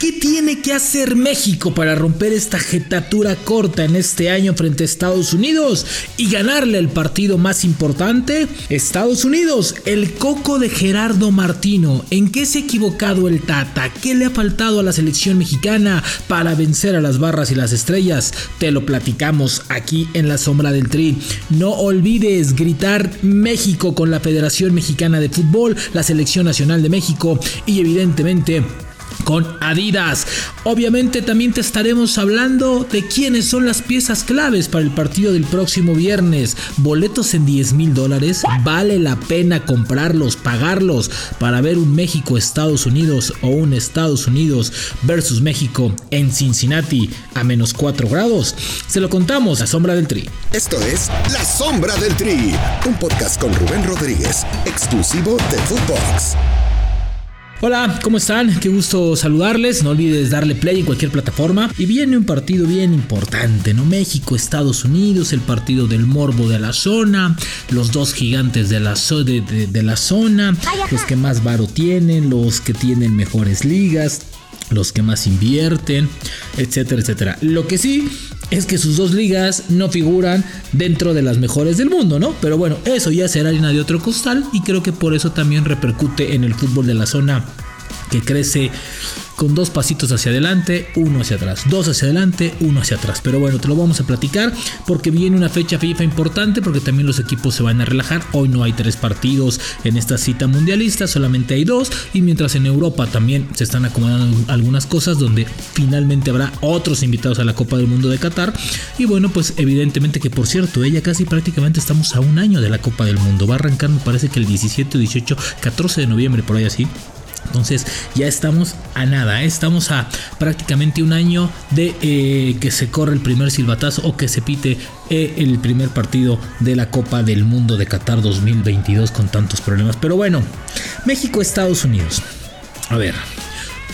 ¿Qué tiene que hacer México para romper esta jetatura corta en este año frente a Estados Unidos y ganarle el partido más importante? Estados Unidos, el coco de Gerardo Martino. ¿En qué se ha equivocado el Tata? ¿Qué le ha faltado a la selección mexicana para vencer a las barras y las estrellas? Te lo platicamos aquí en la sombra del tri. No olvides gritar México con la Federación Mexicana de Fútbol, la Selección Nacional de México y evidentemente con Adidas. Obviamente también te estaremos hablando de quiénes son las piezas claves para el partido del próximo viernes. Boletos en 10 mil dólares. Vale la pena comprarlos, pagarlos para ver un México-Estados Unidos o un Estados Unidos versus México en Cincinnati a menos 4 grados. Se lo contamos a Sombra del Tri. Esto es La Sombra del Tri, un podcast con Rubén Rodríguez, exclusivo de Footbox. Hola, ¿cómo están? Qué gusto saludarles. No olvides darle play en cualquier plataforma. Y viene un partido bien importante, ¿no? México, Estados Unidos, el partido del morbo de la zona, los dos gigantes de la, de, la zona, los que más varo tienen, los que tienen mejores ligas, los que más invierten, etcétera, etcétera. Lo que sí es que sus dos ligas no figuran dentro de las mejores del mundo, ¿no? Pero bueno, eso ya será harina de otro costal y creo que por eso también repercute en el fútbol de la zona que crece con dos pasitos hacia adelante, uno hacia atrás, dos hacia adelante, uno hacia atrás. Pero bueno, te lo vamos a platicar porque viene una fecha FIFA importante porque también los equipos se van a relajar. Hoy no hay tres partidos en esta cita mundialista, solamente hay dos y mientras en Europa también se están acomodando algunas cosas donde finalmente habrá otros invitados a la Copa del Mundo de Qatar. Y bueno, pues evidentemente que por cierto, ella casi prácticamente estamos a un año de la Copa del Mundo. Va a arrancar me parece que el 17, 18, 14 de noviembre, por ahí así. Entonces ya estamos a nada, ¿eh? estamos a prácticamente un año de eh, que se corre el primer silbatazo o que se pite eh, el primer partido de la Copa del Mundo de Qatar 2022 con tantos problemas. Pero bueno, México-Estados Unidos. A ver,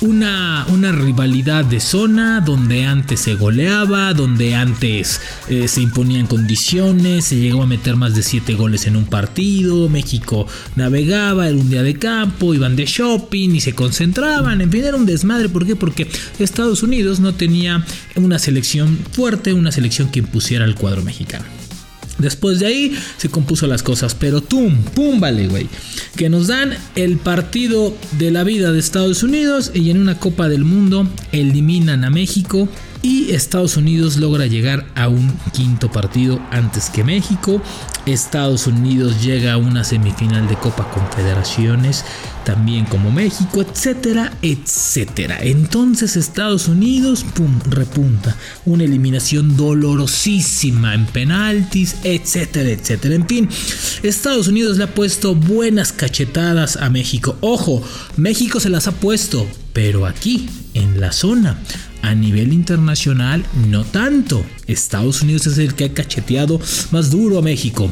una, una, rivalidad de zona donde antes se goleaba, donde antes eh, se imponían condiciones, se llegó a meter más de 7 goles en un partido, México navegaba, era un día de campo, iban de shopping y se concentraban, en fin, era un desmadre, ¿por qué? Porque Estados Unidos no tenía una selección fuerte, una selección que impusiera el cuadro mexicano. Después de ahí se compuso las cosas, pero tum, pum, vale, güey. Que nos dan el partido de la vida de Estados Unidos y en una Copa del Mundo eliminan a México y Estados Unidos logra llegar a un quinto partido antes que México. Estados Unidos llega a una semifinal de Copa Confederaciones, también como México, etcétera, etcétera. Entonces Estados Unidos, pum, repunta. Una eliminación dolorosísima en penaltis, etcétera, etcétera. En fin, Estados Unidos le ha puesto buenas cachetadas a México. Ojo, México se las ha puesto, pero aquí, en la zona a nivel internacional, no tanto. Estados Unidos es el que ha cacheteado más duro a México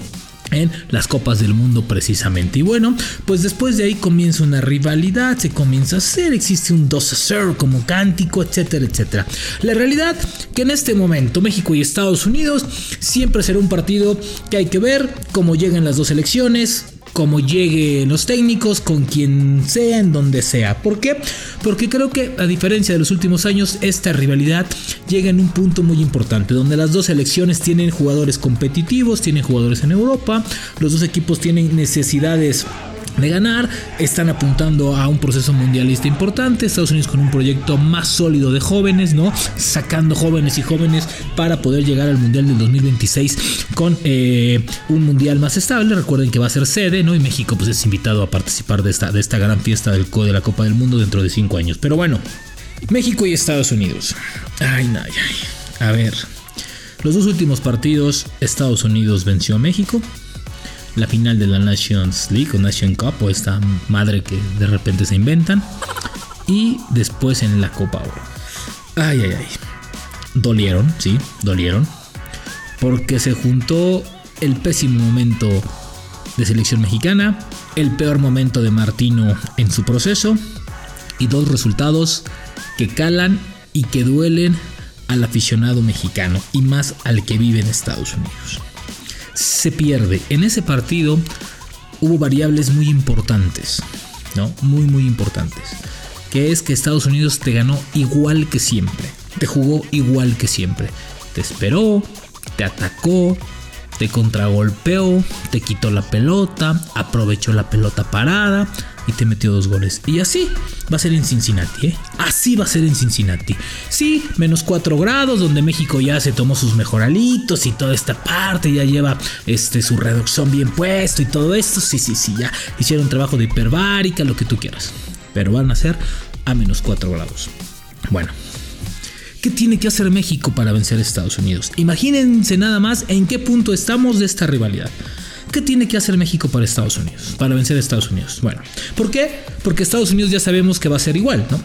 en las copas del mundo precisamente. Y bueno, pues después de ahí comienza una rivalidad, se comienza a hacer, existe un 2 a 0 como cántico, etcétera, etcétera. La realidad que en este momento México y Estados Unidos siempre será un partido que hay que ver cómo llegan las dos elecciones, como lleguen los técnicos, con quien sea, en donde sea. ¿Por qué? Porque creo que a diferencia de los últimos años, esta rivalidad llega en un punto muy importante, donde las dos selecciones tienen jugadores competitivos, tienen jugadores en Europa, los dos equipos tienen necesidades de ganar. Están apuntando a un proceso mundialista importante. Estados Unidos con un proyecto más sólido de jóvenes, ¿no? Sacando jóvenes y jóvenes para poder llegar al Mundial del 2026 con eh, un mundial más estable. Recuerden que va a ser sede, ¿no? Y México pues es invitado a participar de esta, de esta gran fiesta del, de la Copa del Mundo dentro de cinco años. Pero bueno, México y Estados Unidos. Ay, ay, ay. A ver. Los dos últimos partidos, Estados Unidos venció a México la final de la Nations League o Nation Cup o esta madre que de repente se inventan. Y después en la Copa Oro. Ay, ay, ay. Dolieron, sí, dolieron. Porque se juntó el pésimo momento de selección mexicana, el peor momento de Martino en su proceso y dos resultados que calan y que duelen al aficionado mexicano y más al que vive en Estados Unidos se pierde. En ese partido hubo variables muy importantes, ¿no? Muy, muy importantes. que es que Estados Unidos te ganó igual que siempre, te jugó igual que siempre, te esperó, te atacó, te contragolpeó, te quitó la pelota, aprovechó la pelota parada y te metió dos goles. Y así va a ser en Cincinnati, ¿eh? Así va a ser en Cincinnati. Sí, menos 4 grados, donde México ya se tomó sus mejoralitos y toda esta parte, ya lleva este, su reducción bien puesto y todo esto. Sí, sí, sí, ya hicieron trabajo de hiperbárica, lo que tú quieras. Pero van a ser a menos 4 grados. Bueno, ¿Qué tiene que hacer México para vencer a Estados Unidos? Imagínense nada más en qué punto estamos de esta rivalidad. ¿Qué tiene que hacer México para Estados Unidos? Para vencer a Estados Unidos. Bueno, ¿por qué? Porque Estados Unidos ya sabemos que va a ser igual, ¿no?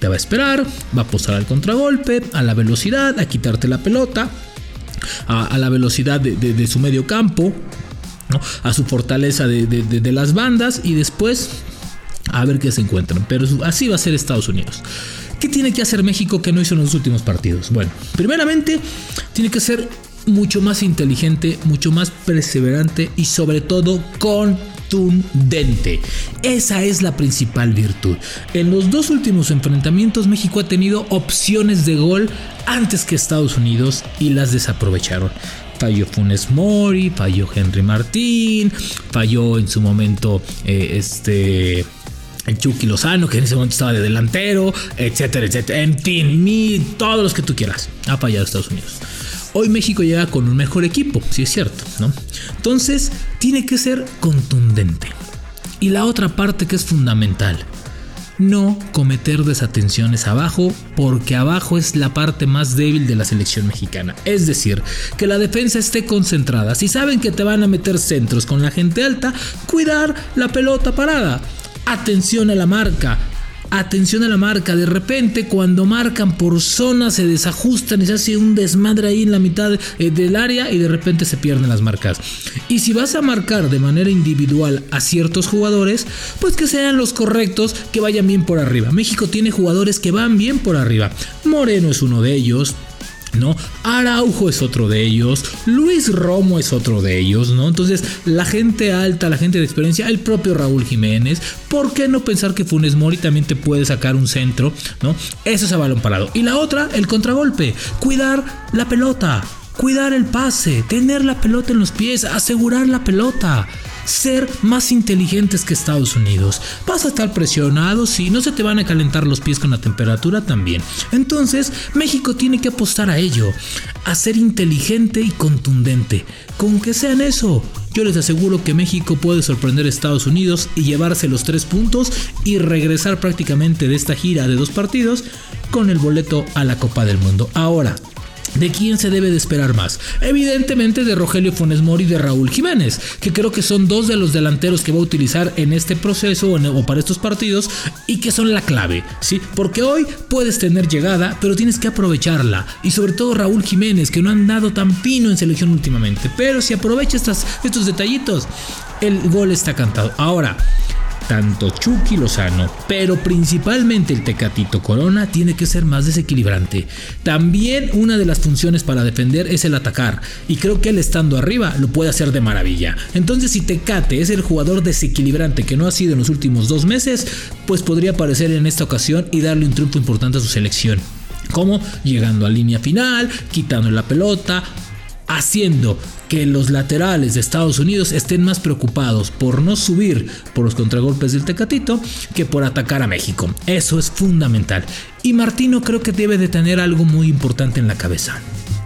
Te va a esperar, va a posar al contragolpe, a la velocidad, a quitarte la pelota, a, la velocidad de, su medio campo, ¿no? a su fortaleza de las bandas y después a ver qué se encuentran. Pero así va a ser Estados Unidos. ¿Qué tiene que hacer México que no hizo en los últimos partidos? Bueno, primeramente tiene que ser mucho más inteligente, mucho más perseverante y sobre todo contundente. Esa es la principal virtud. En los dos últimos enfrentamientos México ha tenido opciones de gol antes que Estados Unidos y las desaprovecharon. Falló Funes Mori, falló Henry Martín, falló en su momento eh, este Chucky Lozano, que en ese momento estaba de delantero, etcétera, etcétera. En fin, todos los que tú quieras. Ha fallado Estados Unidos. Hoy México llega con un mejor equipo, si es cierto, ¿no? Entonces, tiene que ser contundente. Y la otra parte que es fundamental, no cometer desatenciones abajo, porque abajo es la parte más débil de la selección mexicana. Es decir, que la defensa esté concentrada. Si saben que te van a meter centros con la gente alta, cuidar la pelota parada. Atención a la marca. Atención a la marca. De repente, cuando marcan por zona, se desajustan y se hace un desmadre ahí en la mitad eh, del área y de repente se pierden las marcas. Y si vas a marcar de manera individual a ciertos jugadores, pues que sean los correctos, que vayan bien por arriba. México tiene jugadores que van bien por arriba. Moreno es uno de ellos. ¿No? Araujo es otro de ellos, Luis Romo es otro de ellos, ¿no? Entonces, la gente alta, la gente de experiencia, el propio Raúl Jiménez, ¿por qué no pensar que Funes Mori también te puede sacar un centro, ¿no? Eso es a balón parado. Y la otra, el contragolpe, cuidar la pelota, cuidar el pase, tener la pelota en los pies, asegurar la pelota ser más inteligentes que Estados Unidos. Vas a estar presionado, si no se te van a calentar los pies con la temperatura también. Entonces, México tiene que apostar a ello, a ser inteligente y contundente. Con que sean eso, yo les aseguro que México puede sorprender a Estados Unidos y llevarse los tres puntos y regresar prácticamente de esta gira de dos partidos con el boleto a la Copa del Mundo. Ahora, ¿De quién se debe de esperar más? Evidentemente de Rogelio Funes Mori y de Raúl Jiménez, que creo que son dos de los delanteros que va a utilizar en este proceso o, para estos partidos y que son la clave, ¿sí? Porque hoy puedes tener llegada, pero tienes que aprovecharla. Y sobre todo Raúl Jiménez, que no han dado tan pino en selección últimamente. Pero si aprovecha estos detallitos, el gol está cantado. Ahora, tanto Chucky Lozano, pero principalmente el Tecatito Corona tiene que ser más desequilibrante. También una de las funciones para defender es el atacar, y creo que él estando arriba lo puede hacer de maravilla. Entonces si Tecate es el jugador desequilibrante que no ha sido en los últimos dos meses, pues podría aparecer en esta ocasión y darle un triunfo importante a su selección. Como llegando a línea final, quitando la pelota, haciendo que los laterales de Estados Unidos estén más preocupados por no subir por los contragolpes del Tecatito que por atacar a México. Eso es fundamental. Y Martino creo que debe de tener algo muy importante en la cabeza.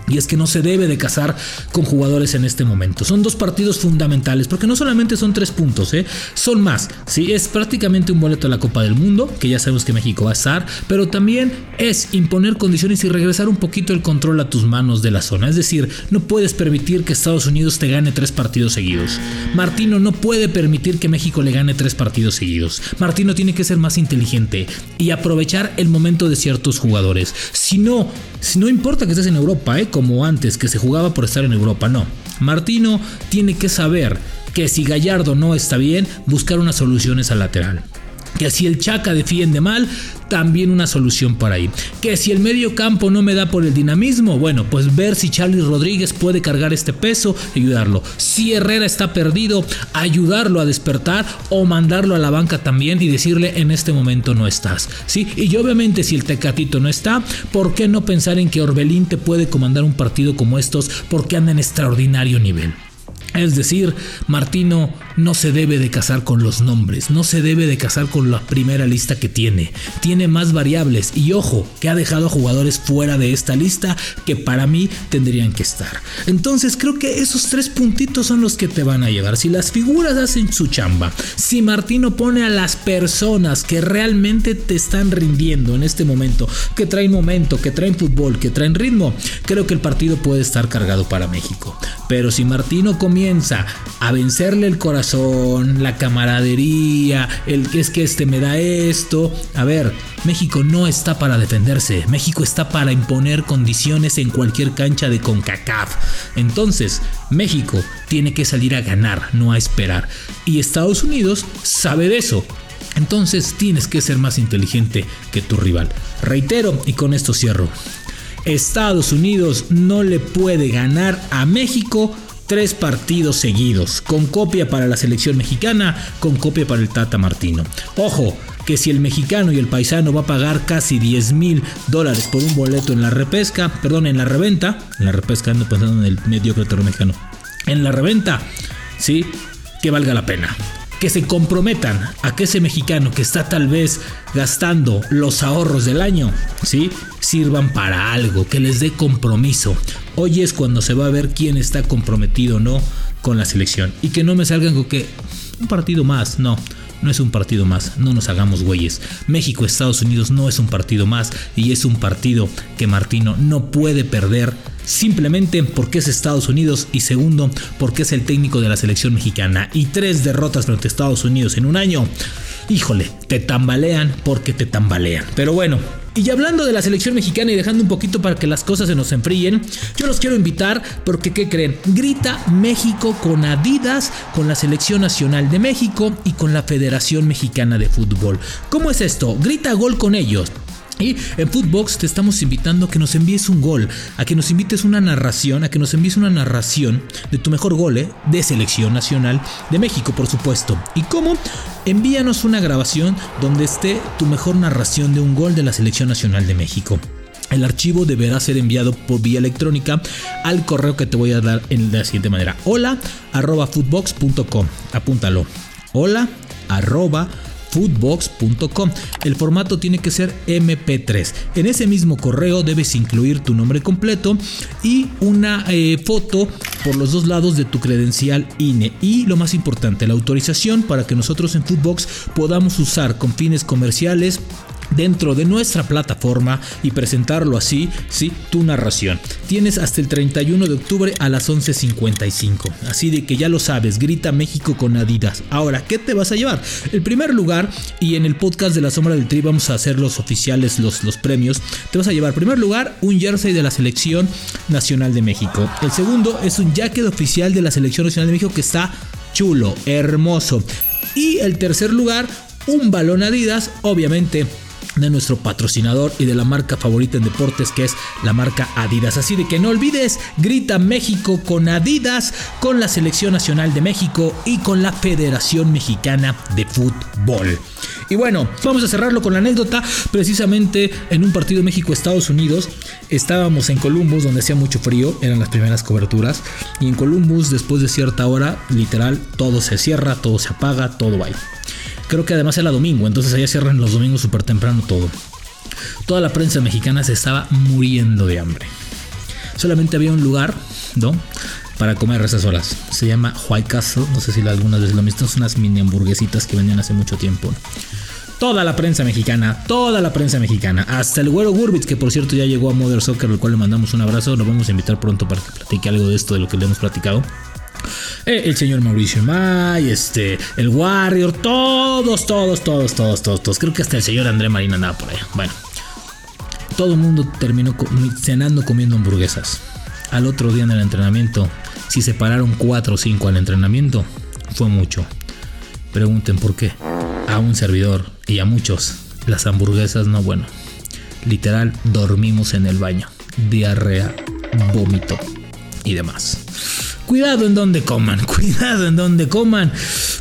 Y es que no se debe de casar con jugadores en este momento. Son dos partidos fundamentales, porque no solamente son tres puntos, ¿eh? son más. ¿sí? Es prácticamente un boleto a la Copa del Mundo, que ya sabemos que México va a estar, pero también es imponer condiciones y regresar un poquito el control a tus manos de la zona. Es decir, no puedes permitir que Estados Unidos te gane tres partidos seguidos. Martino no puede permitir que México le gane tres partidos seguidos. Martino tiene que ser más inteligente y aprovechar el momento de ciertos jugadores. Si no, si no importa que estés en Europa, ¿eh? Como antes, que se jugaba por estar en Europa, no. Martino tiene que saber que si Gallardo no está bien, buscar unas soluciones al lateral. Que si el Chaca defiende mal, también una solución para ahí. Que si el medio campo no me da por el dinamismo, bueno, pues ver si Charlie Rodríguez puede cargar este peso ayudarlo. Si Herrera está perdido, ayudarlo a despertar o mandarlo a la banca también y decirle en este momento no estás. ¿sí? Y obviamente si el Tecatito no está, ¿por qué no pensar en que Orbelín te puede comandar un partido como estos porque anda en extraordinario nivel? Es decir, Martino no se debe de casar con los nombres, no se debe de casar con la primera lista que tiene. Tiene más variables y ojo, que ha dejado a jugadores fuera de esta lista que para mí tendrían que estar. Entonces creo que esos tres puntitos son los que te van a llevar. Si las figuras hacen su chamba, si Martino pone a las personas que realmente te están rindiendo en este momento, que traen momento, que traen fútbol, que traen ritmo, creo que el partido puede estar cargado para México. Pero si Martino comienza a vencerle el corazón, la camaradería, el que es que este me da esto, a ver, México no está para defenderse, México está para imponer condiciones en cualquier cancha de CONCACAF. Entonces, México tiene que salir a ganar, no a esperar. Y Estados Unidos sabe de eso. Entonces tienes que ser más inteligente que tu rival. Reitero y con esto cierro. Estados Unidos no le puede ganar a México tres partidos seguidos, con copia para la selección mexicana, con copia para el Tata Martino. Ojo, que si el mexicano y el paisano va a pagar casi 10 mil dólares por un boleto en la repesca, perdón, en la reventa, en la repesca ando pensando en el mediocre mexicano, en la reventa, sí, que valga la pena que se comprometan a que ese mexicano que está tal vez gastando los ahorros del año, ¿sí? sirvan para algo, que les dé compromiso. Hoy es cuando se va a ver quién está comprometido o no con la selección. Y que no me salgan con que un partido más, no. No es un partido más, no nos hagamos güeyes. México-Estados Unidos no es un partido más y es un partido que Martino no puede perder simplemente porque es Estados Unidos y segundo porque es el técnico de la selección mexicana y tres derrotas frente a Estados Unidos en un año. Híjole, te tambalean porque te tambalean. Pero bueno, y hablando de la selección mexicana y dejando un poquito para que las cosas se nos enfríen, yo los quiero invitar porque, ¿qué creen? Grita México con Adidas, con la Selección Nacional de México y con la Federación Mexicana de Fútbol. ¿Cómo es esto? Grita gol con ellos. Y en Footbox te estamos invitando a que nos envíes un gol, a que nos invites una narración, a que nos envíes una narración de tu mejor gol ¿eh? de selección nacional de México, por supuesto. ¿Y cómo? Envíanos una grabación donde esté tu mejor narración de un gol de la selección nacional de México. El archivo deberá ser enviado por vía electrónica al correo que te voy a dar en la siguiente manera. Hola arroba footbox.com. Apúntalo. Hola arroba foodbox.com. El formato tiene que ser MP3. En ese mismo correo debes incluir tu nombre completo y una eh, foto por los dos lados de tu credencial INE. Y lo más importante, la autorización para que nosotros en Foodbox podamos usar con fines comerciales dentro de nuestra plataforma y presentarlo así, sí, tu narración. Tienes hasta el 31 de octubre a las 11.55. Así de que ya lo sabes, grita México con Adidas. Ahora, ¿qué te vas a llevar? El primer lugar, y en el podcast de la sombra del tri vamos a hacer los oficiales, los, los premios, te vas a llevar, primer lugar, un jersey de la selección nacional de México. El segundo es un jacket oficial de la selección nacional de México que está chulo, hermoso. Y el tercer lugar, un balón Adidas, obviamente de nuestro patrocinador y de la marca favorita en deportes que es la marca Adidas. Así de que no olvides, grita México con Adidas, con la Selección Nacional de México y con la Federación Mexicana de Fútbol. Y bueno, vamos a cerrarlo con la anécdota. Precisamente en un partido México-Estados Unidos estábamos en Columbus donde hacía mucho frío, eran las primeras coberturas. Y en Columbus después de cierta hora, literal, todo se cierra, todo se apaga, todo va. Creo que además era domingo, entonces allá cierran los domingos súper temprano todo. Toda la prensa mexicana se estaba muriendo de hambre. Solamente había un lugar, ¿no? Para comer a esas horas. Se llama White Castle. No sé si algunas veces lo han visto. Son unas mini hamburguesitas que vendían hace mucho tiempo. Toda la prensa mexicana, toda la prensa mexicana, hasta el güero Gurbitz, que por cierto ya llegó a Mother Soccer, al cual le mandamos un abrazo. Lo vamos a invitar pronto para que platique algo de esto, de lo que le hemos platicado. Eh, el señor Mauricio May, este, el Warrior, todos, todos, todos, todos, todos, todos. Creo que hasta el señor André Marina andaba por allá. Bueno, todo el mundo terminó cenando comiendo hamburguesas. Al otro día en el entrenamiento, si se pararon 4 o 5 al entrenamiento, fue mucho. Pregunten por qué. A un servidor y a muchos, las hamburguesas no, bueno. Literal, dormimos en el baño. Diarrea, vómito y demás. Cuidado en donde coman, cuidado en donde coman,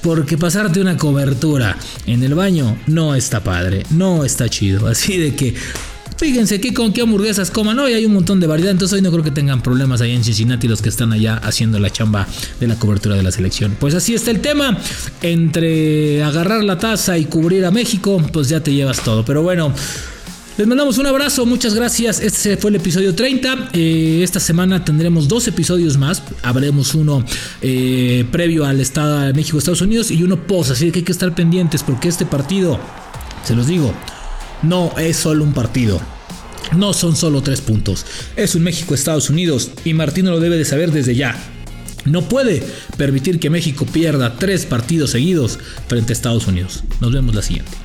porque pasarte una cobertura en el baño no está padre, no está chido. Así de que Fíjense que con qué hamburguesas coman hoy hay un montón de variedad, entonces hoy no creo que tengan problemas ahí en Cincinnati los que están allá haciendo la chamba de la cobertura de la selección. Pues así está el tema, entre agarrar la taza y cubrir a México, pues ya te llevas todo. Pero bueno, les mandamos un abrazo, muchas gracias. Este fue el episodio 30. Eh, esta semana tendremos dos episodios más. Habremos uno eh, previo al Estado de México, Estados Unidos y uno post. Así que hay que estar pendientes porque este partido, se los digo, no es solo un partido. No son solo tres puntos. Es un México-Estados Unidos y Martino lo debe de saber desde ya. No puede permitir que México pierda tres partidos seguidos frente a Estados Unidos. Nos vemos la siguiente.